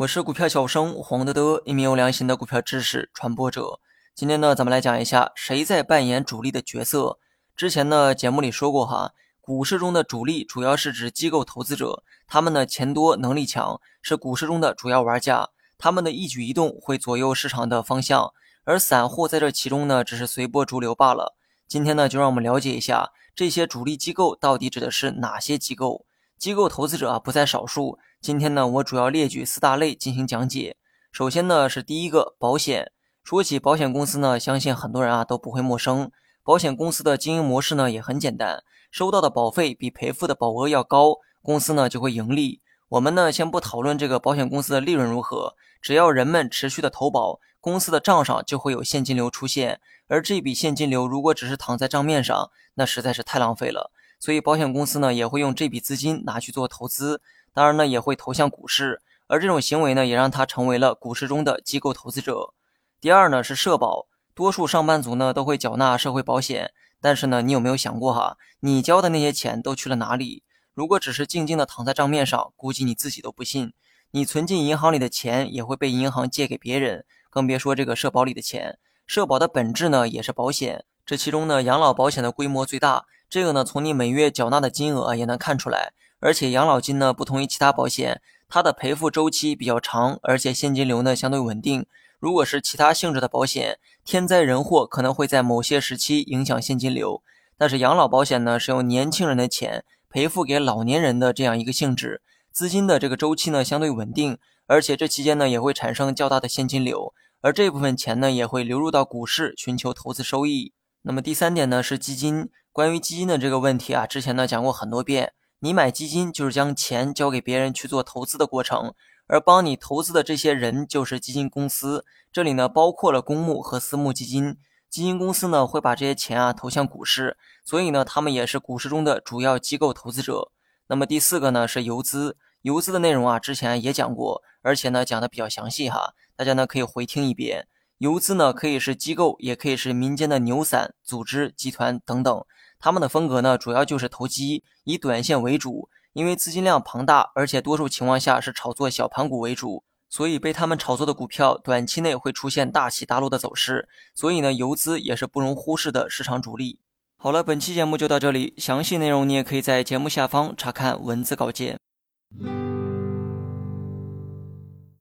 我是股票小生黄德德，一名有良心的股票知识传播者。今天呢，咱们来讲一下谁在扮演主力的角色。之前呢，节目里说过哈，股市中的主力主要是指机构投资者，他们呢钱多能力强，是股市中的主要玩家，他们的一举一动会左右市场的方向，而散户在这其中呢，只是随波逐流罢了。今天呢，就让我们了解一下这些主力机构到底指的是哪些机构。机构投资者啊不在少数。今天呢，我主要列举四大类进行讲解。首先呢，是第一个保险。说起保险公司呢，相信很多人啊都不会陌生。保险公司的经营模式呢也很简单，收到的保费比赔付的保额要高，公司呢就会盈利。我们呢先不讨论这个保险公司的利润如何，只要人们持续的投保，公司的账上就会有现金流出现。而这笔现金流如果只是躺在账面上，那实在是太浪费了。所以保险公司呢也会用这笔资金拿去做投资，当然呢也会投向股市，而这种行为呢也让它成为了股市中的机构投资者。第二呢是社保，多数上班族呢都会缴纳社会保险，但是呢你有没有想过哈，你交的那些钱都去了哪里？如果只是静静的躺在账面上，估计你自己都不信。你存进银行里的钱也会被银行借给别人，更别说这个社保里的钱。社保的本质呢也是保险，这其中呢养老保险的规模最大。这个呢，从你每月缴纳的金额也能看出来。而且养老金呢，不同于其他保险，它的赔付周期比较长，而且现金流呢相对稳定。如果是其他性质的保险，天灾人祸可能会在某些时期影响现金流。但是养老保险呢，是用年轻人的钱赔付给老年人的这样一个性质，资金的这个周期呢相对稳定，而且这期间呢也会产生较大的现金流，而这部分钱呢也会流入到股市寻求投资收益。那么第三点呢是基金。关于基金的这个问题啊，之前呢讲过很多遍。你买基金就是将钱交给别人去做投资的过程，而帮你投资的这些人就是基金公司。这里呢包括了公募和私募基金。基金公司呢会把这些钱啊投向股市，所以呢他们也是股市中的主要机构投资者。那么第四个呢是游资，游资的内容啊之前也讲过，而且呢讲的比较详细哈，大家呢可以回听一遍。游资呢可以是机构，也可以是民间的牛散、组织、集团等等。他们的风格呢，主要就是投机，以短线为主。因为资金量庞大，而且多数情况下是炒作小盘股为主，所以被他们炒作的股票，短期内会出现大起大落的走势。所以呢，游资也是不容忽视的市场主力。好了，本期节目就到这里，详细内容你也可以在节目下方查看文字稿件。